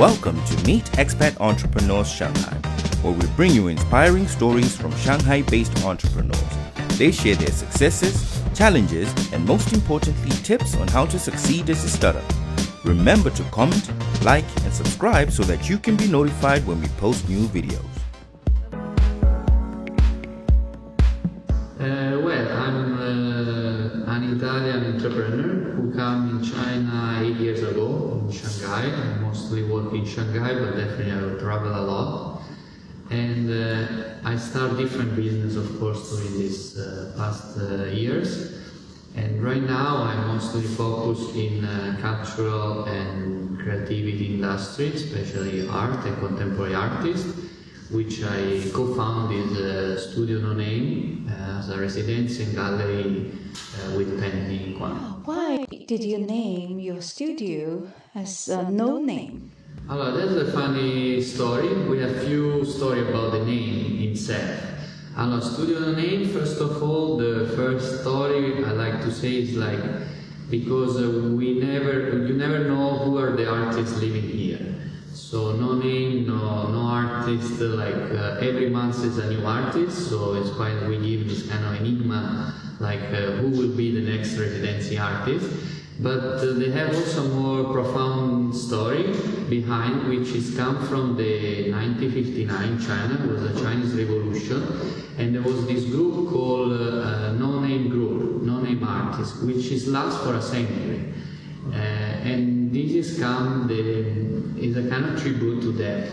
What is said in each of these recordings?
Welcome to Meet Expat Entrepreneurs Shanghai, where we bring you inspiring stories from Shanghai based entrepreneurs. They share their successes, challenges, and most importantly, tips on how to succeed as a startup. Remember to comment, like, and subscribe so that you can be notified when we post new videos. In Shanghai, but definitely I travel a lot. And uh, I start different business, of course, during these uh, past uh, years. And right now I'm mostly focused in uh, cultural and creativity industry, especially art and contemporary artists which I co-founded uh, Studio No Name uh, as a residence and gallery uh, with Penny Kwan. Why did you name your studio as uh, No Name? Allora, that's a funny story. We have few story about the name itself. Allora, Studio Name, first of all, the first story I like to say is like because uh, we never, you never know who are the artists living here. So no name, no no artist. Like uh, every month is a new artist, so it's quite we give this kind of enigma, like uh, who will be the next residency artist. But uh, they have also more profound story behind, which is come from the 1959 China. It was a Chinese Revolution, and there was this group called uh, No Name Group, No Name Artists, which is last for a century. Uh, and this is come the is a kind of tribute to that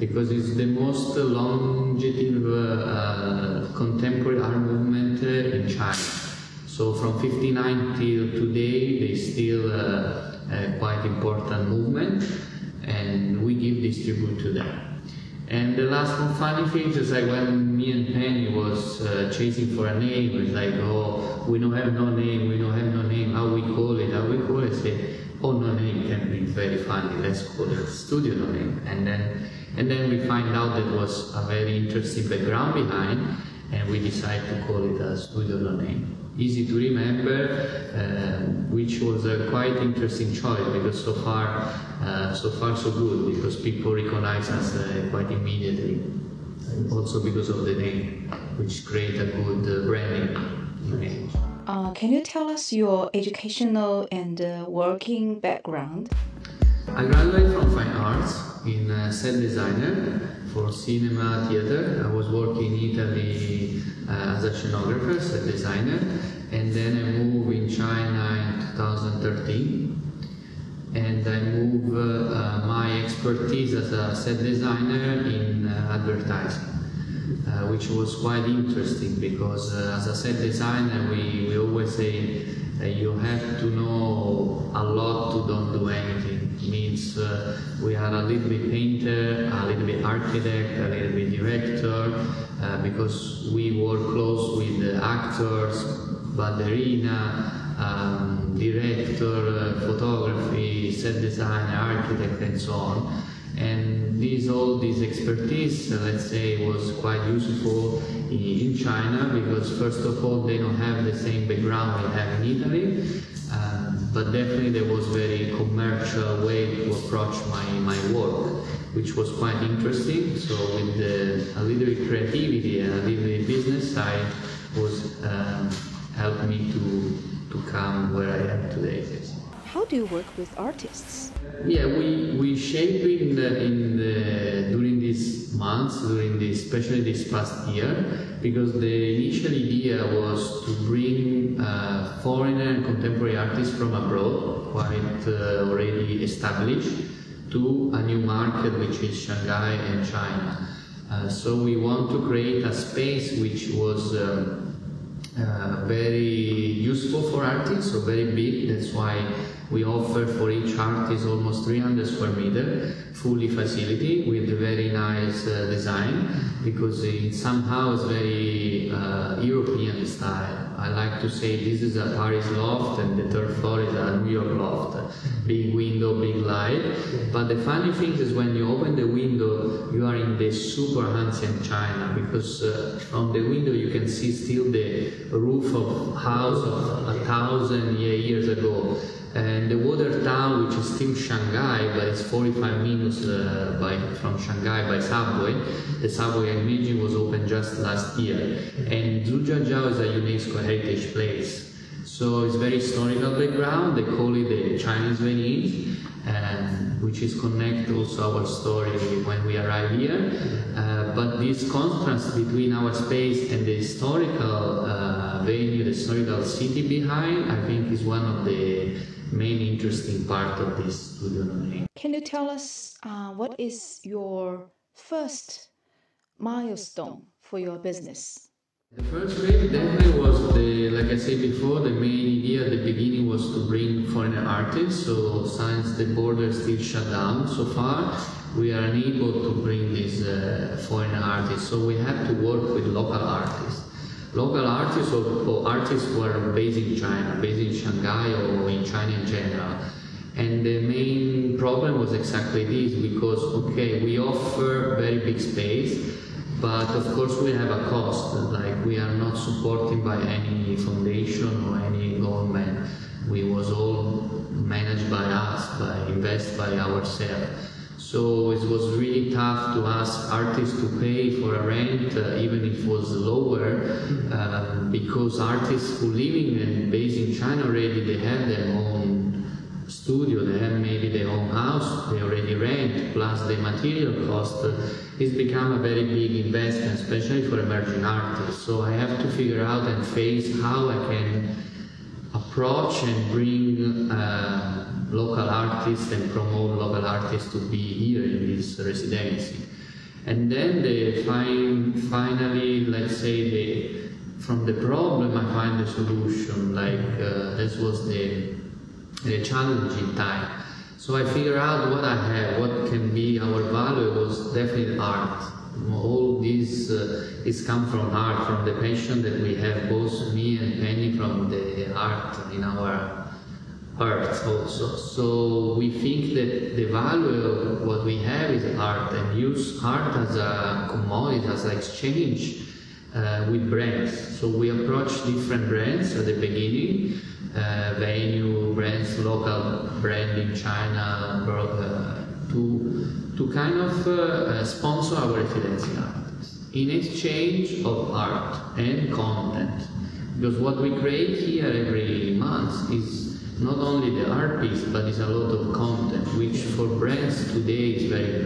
because it's the most longevity uh, contemporary art movement in China. So from 59 till today, they still uh, a quite important movement, and we give this tribute to them. And the last one funny thing is like when me and Penny was uh, chasing for a name, it's like, oh, we don't have no name, we don't have no name, how we call it, how we call it, say, oh, no name can be very funny, let's call it studio no name. And then, and then we find out that was a very interesting background behind, and we decided to call it a studio no name. Easy to remember, uh, which was a quite interesting choice because so far, uh, so far so good because people recognize us uh, quite immediately. Also because of the name, which create a good uh, branding image. Uh, can you tell us your educational and uh, working background? I graduated from fine arts in uh, set designer for cinema theater. I was working in Italy uh, as a scenographer, as a designer, and then I moved in China in 2013. And I moved uh, uh, my expertise as a set designer in uh, advertising. Uh, which was quite interesting because as a set designer we, we always say you have to know a lot to don't do anything. Means uh, we are a little bit painter, a little bit architect, a little bit director uh, because we work close with the actors, ballerina, um, director, uh, photography, set designer, architect and so on and this all this expertise uh, let's say was quite useful in, in, China because first of all they don't have the same background we have in Italy. Um, but definitely there was very commercial way to approach my, my work which was quite interesting. So with the, a little bit creativity and a little bit business side was um, helped me to to come where I am today How do you work with artists? Yeah, we we shape in the, in the during these months, during this especially this past year, because the initial idea was to bring uh, foreigner and contemporary artists from abroad, quite uh, already established, to a new market which is Shanghai and China. Uh, so we want to create a space which was. Um, uh, very useful for artists, so very big. That's why we offer for each artist almost 300 square meter, fully facility with a very nice uh, design because it somehow is very uh, European style. I like to say this is a Paris loft and the third floor is a New York loft big window, big light. But the funny thing is when you open the window, you are in the super ancient China because uh, from the window you can see still the roof of house of a thousand years ago. And the water town, which is still Shanghai, but it's 45 minutes uh, by, from Shanghai by subway. The subway, I imagine, was opened just last year. And Zhujiajiao is a UNESCO heritage place. So it's very historical background. They call it the Chinese Venice, um, which is connect also our story when we arrive here. Uh, but this contrast between our space and the historical uh, venue, the historical city behind, I think is one of the main interesting part of this studio. Can you tell us uh, what is your first milestone for your business? The first wave definitely was the, like I said before, the main idea at the beginning was to bring foreign artists. So since the border still shut down so far, we are unable to bring these uh, foreign artists. So we have to work with local artists. Local artists or, or artists who are based in China, based in Shanghai or in China in general. And the main problem was exactly this because, okay, we offer very big space, but of course we have a cost. Like we are not supported by any foundation or any government. We was all managed by us, by invest by ourselves. So it was really tough to ask artists to pay for a rent, uh, even if it was lower, um, because artists who living and based in China already they have their own studio, they have maybe their own house, they already rent, plus the material cost. Uh, it's become a very big investment, especially for emerging artists. So I have to figure out and face how I can approach and bring uh, local artists and promote local artists to be here in this residency. And then they find finally, let's say the from the problem I find the solution. Like uh, this was the the challenging time. So I figure out what I have, what can be our value was definitely art. All this uh, is come from art, from the passion that we have, both me and Penny, from the art in our hearts also. So we think that the value of what we have is art and use art as a commodity, as an exchange uh, with brands. So we approach different brands at the beginning, uh, venue brands, local brand in China, uh, to to kind of uh, uh, sponsor our residency artists in exchange of art and content. Because what we create here every month is not only the art piece, but it's a lot of content, which for brands today is very.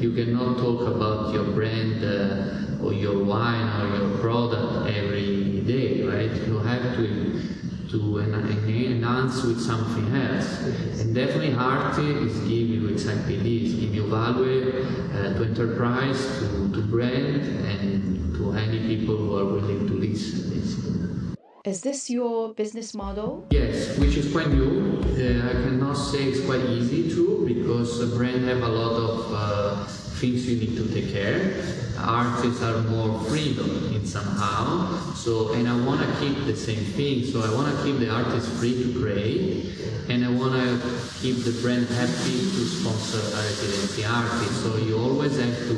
You cannot talk about your brand uh, or your wine or your product every day, right? You have to to en- en- enhance with something else. And definitely art is give you exactly this, give you value uh, to enterprise, to, to brand, and to any people who are willing to listen. Is this your business model? Yes, which is quite new. Uh, I cannot say it's quite easy too, because a brand have a lot of uh, things you need to take care. Artists are more freedom in somehow. So, and I want to keep the same thing. So I want to keep the artist free to create, and I want to keep the brand happy to sponsor a residency artist. So you always have to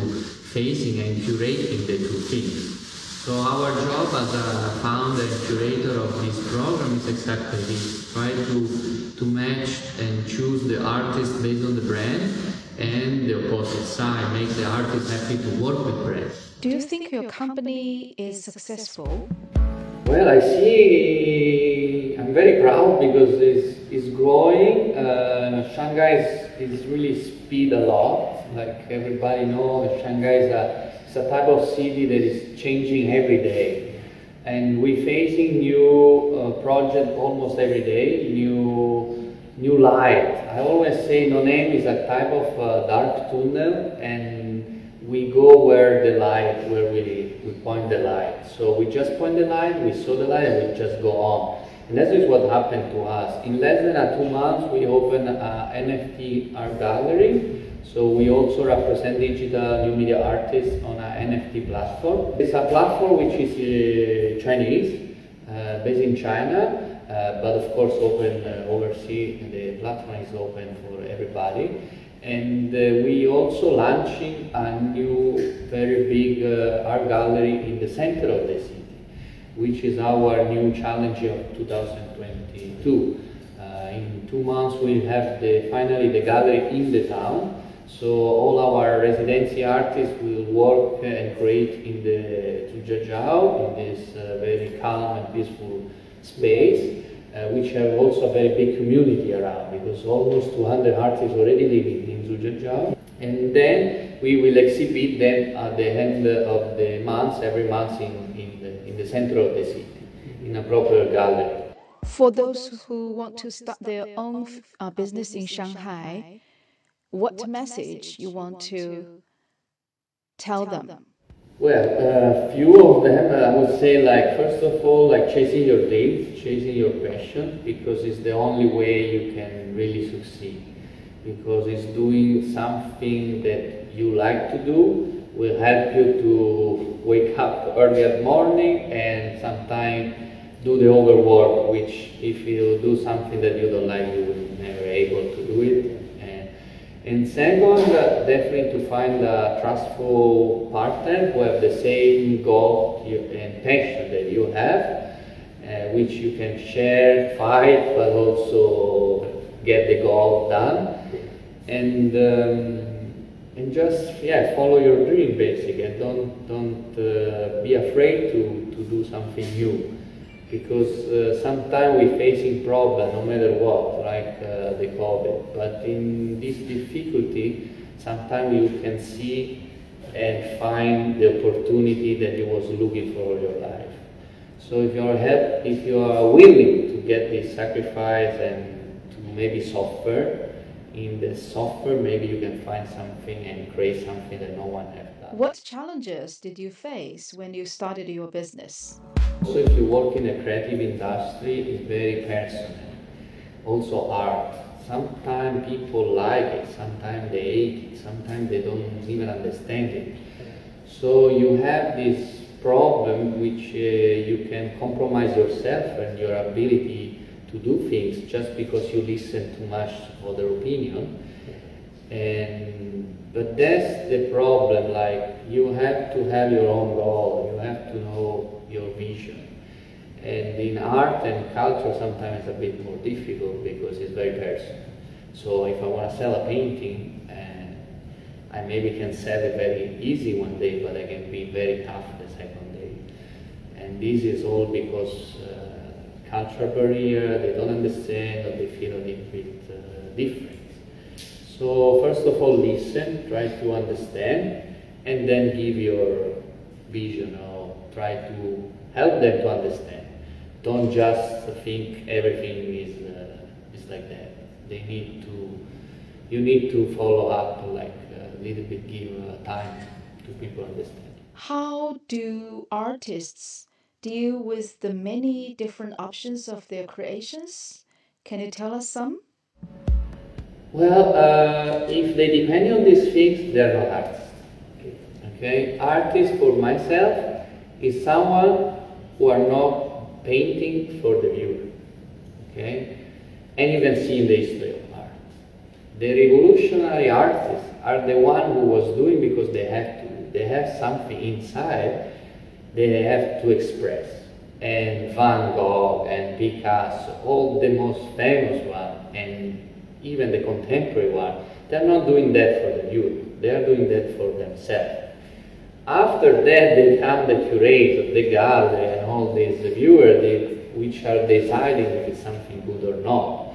facing and curating the two things. So our job as a founder and curator of this program is exactly this: try to to match and choose the artist based on the brand, and the opposite side, make the artist happy to work with brands. Do you think your company is successful? Well, I see. I'm very proud because it's, it's growing. Uh, Shanghai is, is really speed a lot. Like everybody knows, Shanghai is a, it's a type of city that is changing every day. And we're facing new uh, project almost every day, new new light. I always say no name is a type of uh, dark tunnel, and we go where the light, where we, we point the light. So we just point the light, we saw the light, and we just go on. And that is what happened to us. In less than a two months, we opened a NFT art gallery. So we also represent digital new media artists on an NFT platform. It's a platform which is uh, Chinese, uh, based in China. uh, but of course open uh, overseas. The platform is open for everybody. And uh, we also launching a new, very big uh, art gallery in the center of the city, which is our new challenge of 2022. Uh, in two months, we have the, finally the gallery in the town. So all our residency artists will work and create in the Zhujiajiao, in this uh, very calm and peaceful space uh, which have also a very big community around because almost 200 artists already living in Zhujiajiao. And then we will exhibit them at the end of the month, every month in, in, the, in the center of the city, in a proper gallery. For those who want to start their own uh, business in Shanghai, what message you want to tell them? Well, a uh, few of them, uh, I would say, like, first of all, like chasing your dreams, chasing your passion, because it's the only way you can really succeed. Because it's doing something that you like to do will help you to wake up early at morning and sometimes do the overwork, which if you do something that you don't like, you will never able to do it and second, definitely to find a trustful partner who have the same goal and passion that you have, uh, which you can share, fight, but also get the goal done. And um, and just yeah, follow your dream basically. And don't don't uh, be afraid to to do something new because uh, sometimes we're facing problems no matter what, like uh, the COVID. But in this difficulty, sometimes you can see and find the opportunity that you was looking for all your life. So if you are help, if you are willing to get this sacrifice and to maybe suffer, in the software maybe you can find something and create something that no one has done. What challenges did you face when you started your business? Also, if you work in a creative industry, it's very personal. Also, art. Sometimes people like it, sometimes they hate it, sometimes they don't even understand it. So you have this problem which uh, you can compromise yourself and your ability to do things just because you listen too much to other opinion. And but that's the problem. Like you have to have your own goal. You have to know your vision. And in art and culture, sometimes it's a bit more difficult because it's very personal. So if I want to sell a painting, uh, I maybe can sell it very easy one day, but I can be very tough the second day. And this is all because uh, cultural barrier, they don't understand or they feel a little bit uh, different. So first of all, listen, try to understand, and then give your vision try to help them to understand. Don't just think everything is, uh, is like that. They need to, you need to follow up, like a little bit give uh, time to people understand. How do artists deal with the many different options of their creations? Can you tell us some? Well, uh, if they depend on these things, they're not artists. Okay, artists for myself, is someone who are not painting for the viewer. Okay? And can see in the history of art. The revolutionary artists are the one who was doing because they have to. They have something inside they have to express. And Van Gogh and Picasso, all the most famous ones, and even the contemporary one, they're not doing that for the viewer. They are doing that for themselves. After that, they come the curator, the gallery, and all these viewers, which are deciding if it's something good or not.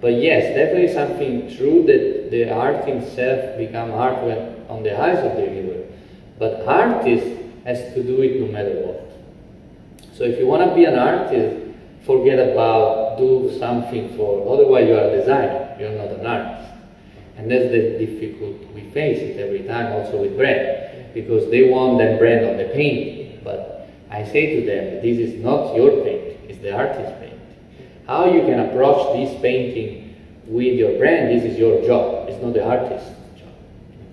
But yes, definitely something true that the art itself become art when on the eyes of the viewer. But artist has to do it no matter what. So if you want to be an artist, forget about do something for, otherwise you are a designer, you're not an artist. And that's the difficult, we face it every time also with brand because they want that brand on the painting. But I say to them, this is not your painting, it's the artist's painting. How you can approach this painting with your brand, this is your job, it's not the artist's job.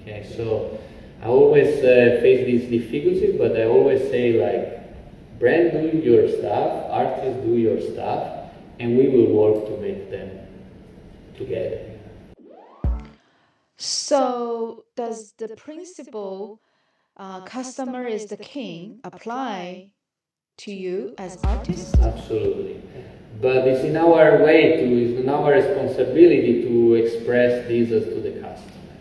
Okay, so I always uh, face these difficulties, but I always say like, brand do your stuff, artists do your stuff, and we will work to make them together. So, does the principle uh, customer is the king apply to you as artists? Absolutely. But it's in our way to, it's in our responsibility to express this to the customer,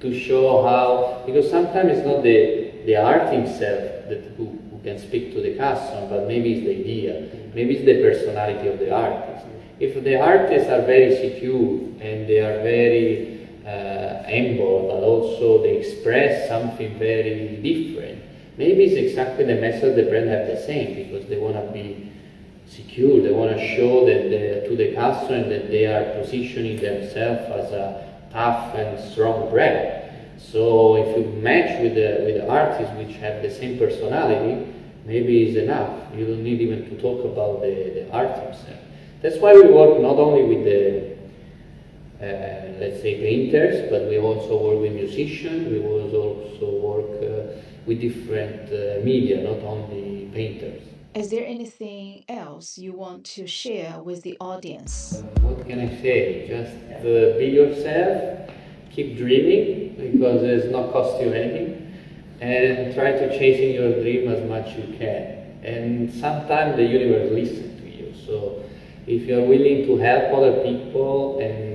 to show how, because sometimes it's not the, the art himself that who, who can speak to the customer, but maybe it's the idea, maybe it's the personality of the artist. If the artists are very secure and they are very uh, humble, but also they express something very different, maybe it's exactly the message the brand have the same because they want to be secure. They want to show that to the customer that they are positioning themselves as a tough and strong brand. So if you match with the with the artists which have the same personality, maybe it's enough. You don't need even to talk about the, the art himself. That's why we work not only with the let's say painters, but we also work with musicians. We also work uh, with different uh, media, not only painters. Is there anything else you want to share with the audience? What can I say? Just uh, be yourself, keep dreaming because there's not cost you anything, and try to chasing your dream as much you can. And sometimes the universe listens to you. So if you're willing to help other people and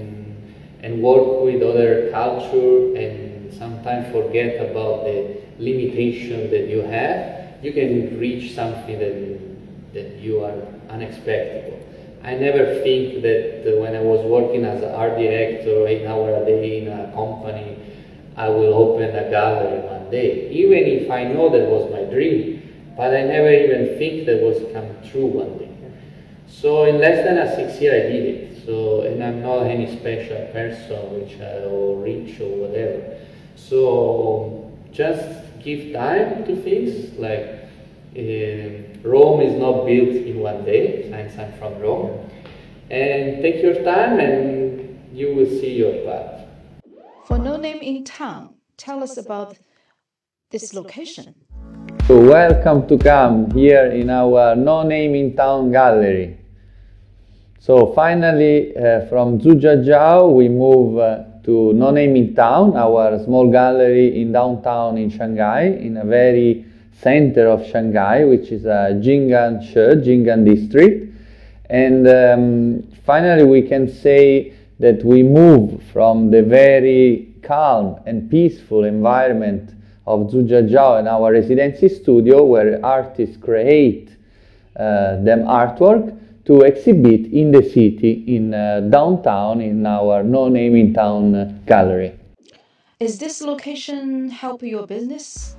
and work with other culture and sometimes forget about the limitation that you have, you can reach something that, that you are unexpected. I never think that when I was working as an art director, eight hours a day in a company, I will open a gallery one day. Even if I know that was my dream, but I never even think that was come true one day. So in less than a six year I did it. So and I'm not any special person, which I, or rich or whatever. So just give time to things like uh, Rome is not built in one day, since I'm from Rome. And take your time and you will see your path. For No Name in Town, tell us about this location. So welcome to come here in our No Name in Town gallery. So finally, uh, from Zhujiajiao, we move uh, to No Town, our small gallery in downtown in Shanghai, in a very center of Shanghai, which is a Jing'an She, Jing'an district. And um, finally, we can say that we move from the very calm and peaceful environment of Zhujiajiao and our residency studio, where artists create uh, them artwork, to exhibit in the city, in uh, downtown, in our No Name in Town gallery. Is this location help your business?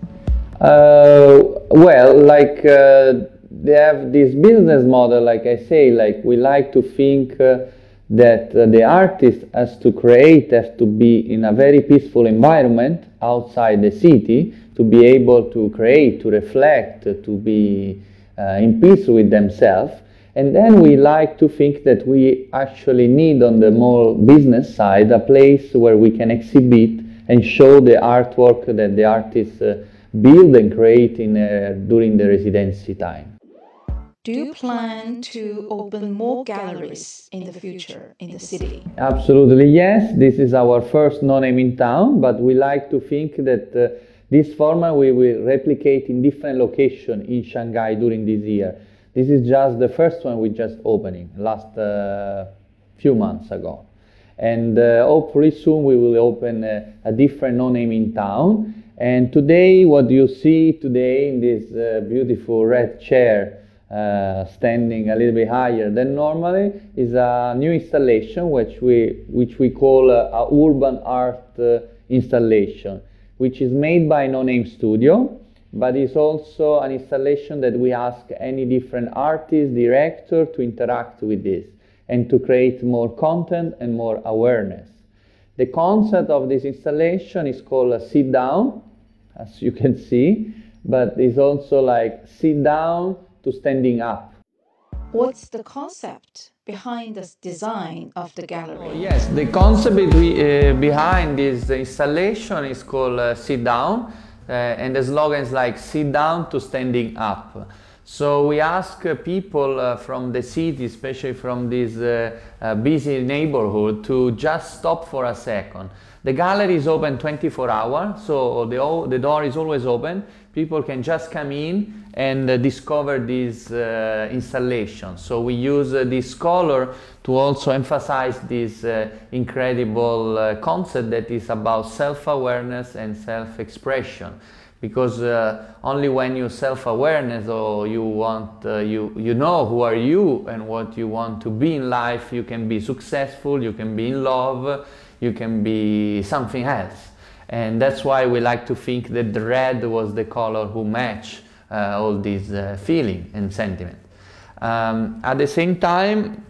Uh, well, like uh, they have this business model, like I say, like we like to think uh, that the artist has to create, has to be in a very peaceful environment outside the city to be able to create, to reflect, to be uh, in peace with themselves. And then we like to think that we actually need on the more business side a place where we can exhibit and show the artwork that the artists uh, build and create in, uh, during the residency time. Do you plan to open more galleries in the future in the city? Absolutely, yes. This is our first no name in town, but we like to think that uh, this format we will replicate in different locations in Shanghai during this year. This is just the first one we just opening last uh, few months ago. And uh, hopefully soon we will open uh, a different no name in town and today, what you see today in this uh, beautiful red chair, uh, standing a little bit higher than normally, is a new installation which we which we call uh, a urban art uh, installation, which is made by No Name Studio, but it's also an installation that we ask any different artist, director to interact with this and to create more content and more awareness. The concept of this installation is called a sit down, as you can see, but it's also like sit down to standing up. What's the concept behind the design of the gallery? Yes, the concept uh, behind this installation is called uh, sit down, uh, and the slogan is like sit down to standing up. So we ask uh, people uh, from the city, especially from this uh, uh, busy neighborhood, to just stop for a second. The gallery is open 24 hours, so the, the door is always open. People can just come in and uh, discover this uh, installation. So we use uh, this color to also emphasize this uh, incredible uh, concept that is about self-awareness and self-expression because uh, only when you self-awareness or you want you you know who are you and what you want to be in life you can be successful you can be in love you can be something else and that's why we like to think that the red was the color who match uh, all these uh, feeling and sentiment um, at the same time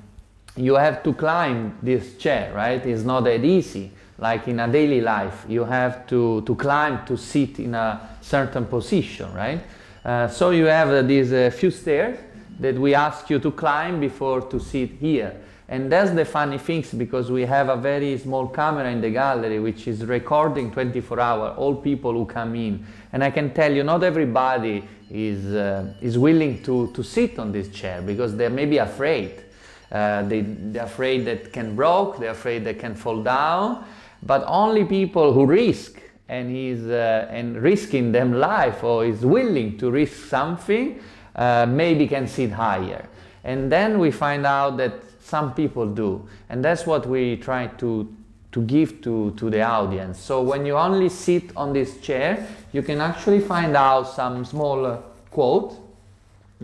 you have to climb this chair, right? It's not that easy. Like in a daily life, you have to, to climb to sit in a certain position, right? Uh, so you have uh, these uh, few stairs that we ask you to climb before to sit here. And that's the funny things because we have a very small camera in the gallery which is recording 24 hours all people who come in. And I can tell you, not everybody is, uh, is willing to, to sit on this chair because they're maybe afraid. Uh, they, they're afraid that can broke, they're afraid they can fall down, but only people who risk and is uh, and risking them life or is willing to risk something uh, maybe can sit higher. And then we find out that some people do, and that's what we try to to give to, to the audience. So when you only sit on this chair, you can actually find out some small uh, quote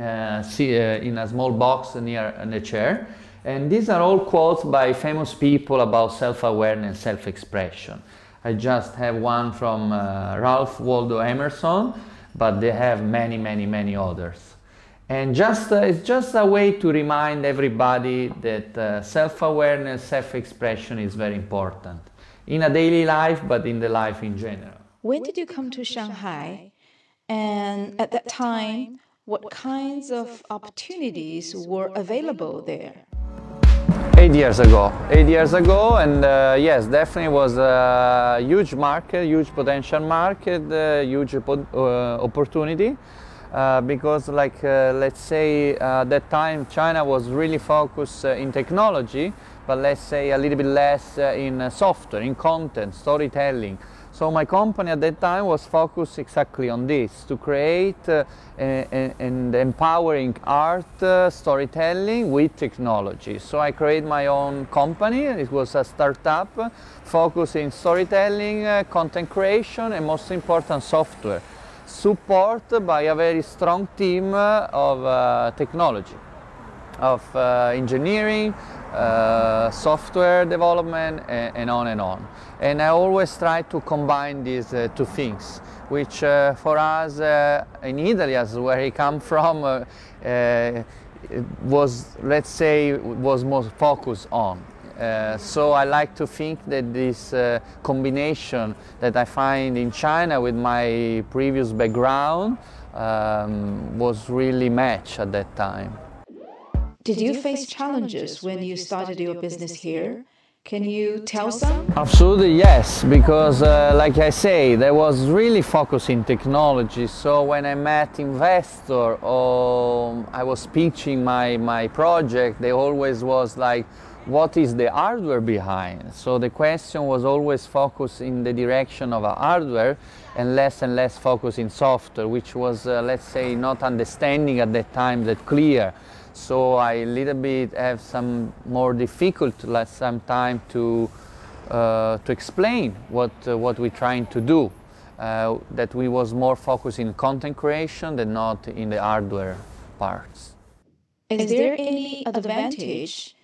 uh, see, uh, in a small box near the chair. And these are all quotes by famous people about self-awareness, self-expression. I just have one from uh, Ralph Waldo Emerson, but they have many, many, many others. And just uh, it's just a way to remind everybody that uh, self-awareness, self-expression is very important in a daily life, but in the life in general. When did you come to Shanghai? And at that time, what kinds of opportunities were available there? Eight years ago. Eight years ago, and uh, yes, definitely was a huge market, huge potential market, uh, huge po- uh, opportunity. Uh, because, like, uh, let's say uh, that time China was really focused in technology, but let's say a little bit less in software, in content, storytelling. So my company at that time was focused exactly on this to create uh, a- a- and empowering art uh, storytelling with technology. So I created my own company. It was a startup focused in storytelling, uh, content creation, and most important, software. Supported by a very strong team of uh, technology of uh, engineering, uh, software development, and, and on and on. And I always try to combine these uh, two things, which uh, for us uh, in Italy, as where I come from, was let's say was most focused on. Uh, so I like to think that this uh, combination that I find in China with my previous background um, was really matched at that time. Did you face challenges when you started your business here? Can you tell some? Absolutely yes, because uh, like I say, there was really focus in technology. So when I met investor or I was pitching my, my project, they always was like, what is the hardware behind? So the question was always focused in the direction of a hardware and less and less focus in software, which was, uh, let's say, not understanding at that time that clear. So I a little bit have some more difficult last some time to uh, to explain what uh, what we're trying to do. Uh, that we was more focused in content creation than not in the hardware parts. Is there any advantage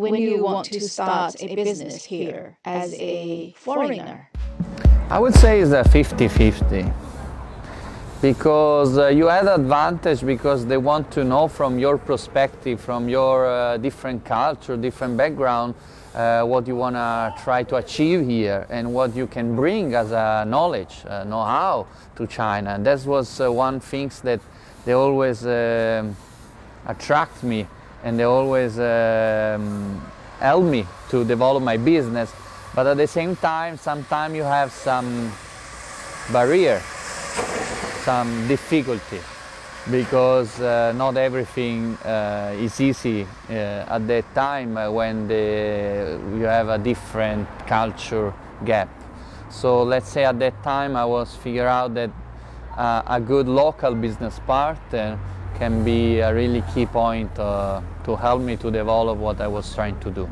when you want to start a business here as a foreigner? I would say it's a 50-50 because uh, you had advantage because they want to know from your perspective, from your uh, different culture, different background, uh, what you want to try to achieve here and what you can bring as a knowledge, uh, know-how to China. And that was uh, one things that they always um attract me and they always um, help me to develop my business. But at the same time, sometimes you have some barrier, some difficulty. because uh, not everything uh, is easy uh, at that time uh, when the, you have a different culture gap. So let's say at that time I was figure out that uh, a good local business partner can be a really key point uh, to help me to develop what I was trying to do.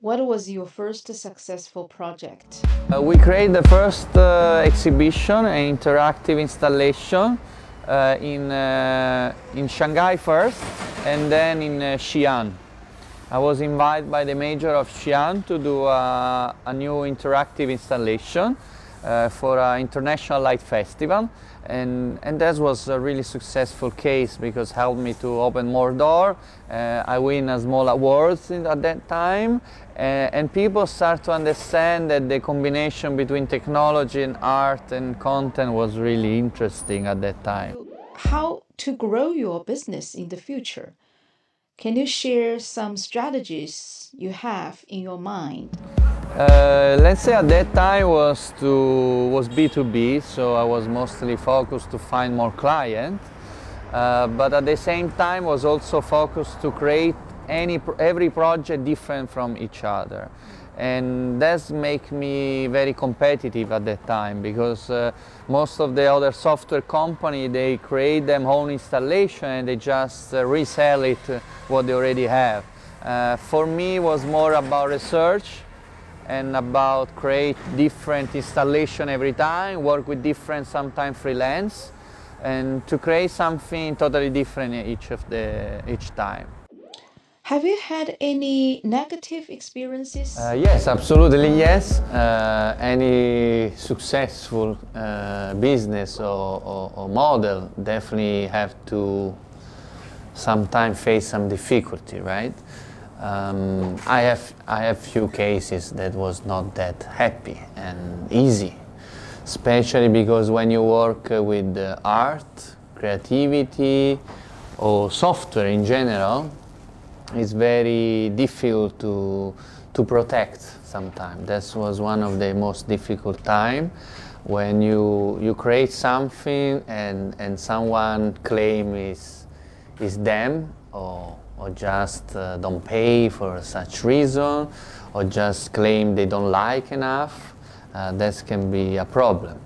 What was your first successful project? Uh, we created the first uh, exhibition, an interactive installation uh, in, uh, in Shanghai first and then in uh, Xi'an. I was invited by the mayor of Xi'an to do a, new interactive installation for an international light festival and, and that was a really successful case because helped me to open more door. Uh, I win a small awards in, at that time uh, and people start to understand that the combination between technology and art and content was really interesting at that time. How to grow your business in the future? Can you share some strategies you have in your mind? Uh, let's say at that time was to was B2B, so I was mostly focused to find more clients. Uh, but at the same time was also focused to create any every project different from each other and that's make me very competitive at that time because uh, most of the other software company they create them own installation and they just uh, resell it uh, what they already have for me was more about research and about create different installation every time work with different sometimes freelance and to create something totally different each of the each time Have you had any negative experiences? Uh, yes, absolutely yes. Uh, any successful uh, business or, or, or model definitely have to sometimes face some difficulty, right? Um, I have I have few cases that was not that happy and easy, especially because when you work uh, with uh, art, creativity, or software in general, it's very difficult to to protect sometimes. That was one of the most difficult time when you you create something and and someone claim is is them or or just uh, don't pay for such reason or just claim they don't like enough. Uh, that can be a problem.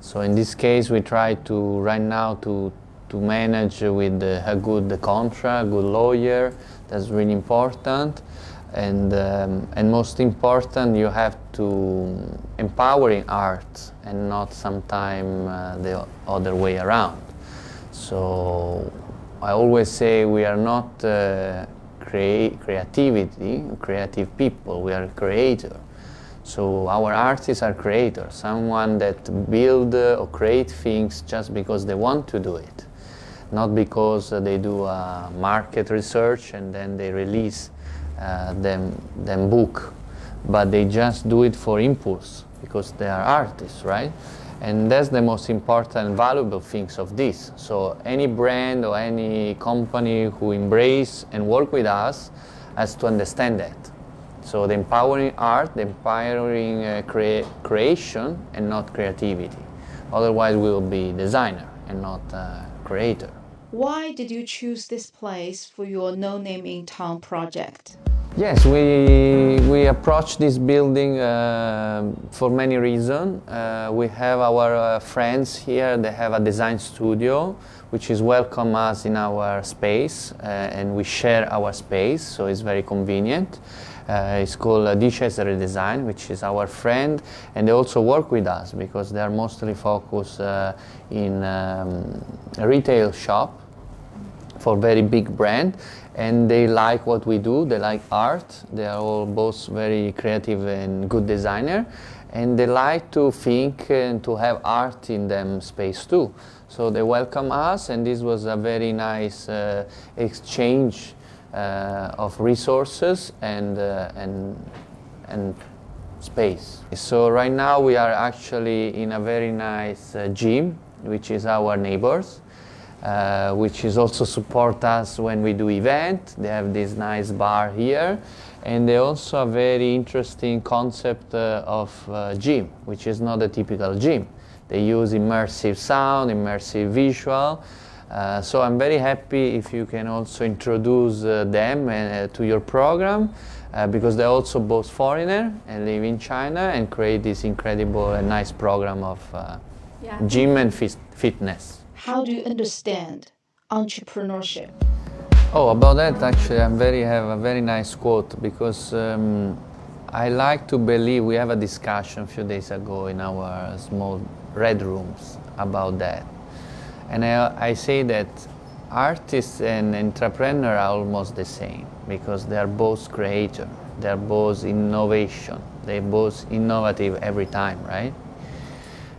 So in this case, we try to right now to to manage with a good contract, good lawyer. That's really important. And, um, and most important, you have to empowering art and not sometime uh, the other way around. So I always say we are not uh, crea- creativity, creative people. We are creator. So our artists are creators, someone that build uh, or create things just because they want to do it not because uh, they do uh, market research and then they release uh, them, them book, but they just do it for impulse because they are artists, right? And that's the most important valuable things of this. So any brand or any company who embrace and work with us has to understand that. So the empowering art, the empowering uh, crea- creation and not creativity. Otherwise we will be designer and not uh, creator. Why did you choose this place for your No Name in Town project? Yes, we, we approached this building uh, for many reasons. Uh, we have our uh, friends here, they have a design studio which is welcome us in our space uh, and we share our space, so it's very convenient. Uh, it's called uh, Design, which is our friend, and they also work with us because they are mostly focused uh, in um, retail shop for very big brand and they like what we do. They like art. They are all both very creative and good designer. And they like to think and to have art in them space too. So they welcome us and this was a very nice uh, exchange uh, of resources and uh, and and space. So right now we are actually in a very nice uh, gym which is our neighbors uh, which is also support us when we do event. They have this nice bar here, and they also a very interesting concept uh, of uh, gym, which is not a typical gym. They use immersive sound, immersive visual, Uh, so I'm very happy if you can also introduce uh, them uh, to your program because they're also both foreigner and live in China and create this incredible and nice program of Yeah. gym and fitness. How do you understand entrepreneurship? Oh, about that, actually, I'm very have a very nice quote because um, I like to believe we have a discussion a few days ago in our small red rooms about that, and I, I say that artists and entrepreneur are almost the same because they are both creator, they are both innovation, they're both innovative every time, right?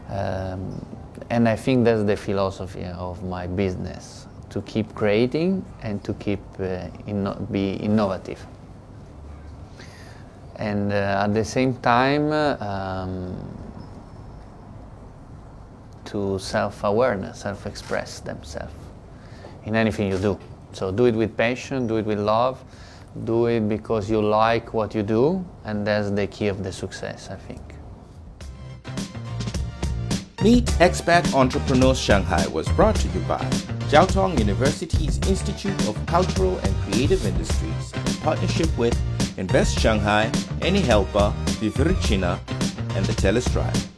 Um, and I think that's the philosophy of my business to keep creating and to keep uh, inno- be innovative. And uh, at the same time, um, to self awareness, self express themselves in anything you do. So do it with passion, do it with love, do it because you like what you do, and that's the key of the success, I think. Meet Expat Entrepreneurs Shanghai was brought to you by Jiao Tong University's Institute of Cultural and Creative Industries in partnership with Invest Shanghai, Any Helper, Viviricina, and the Telestribe.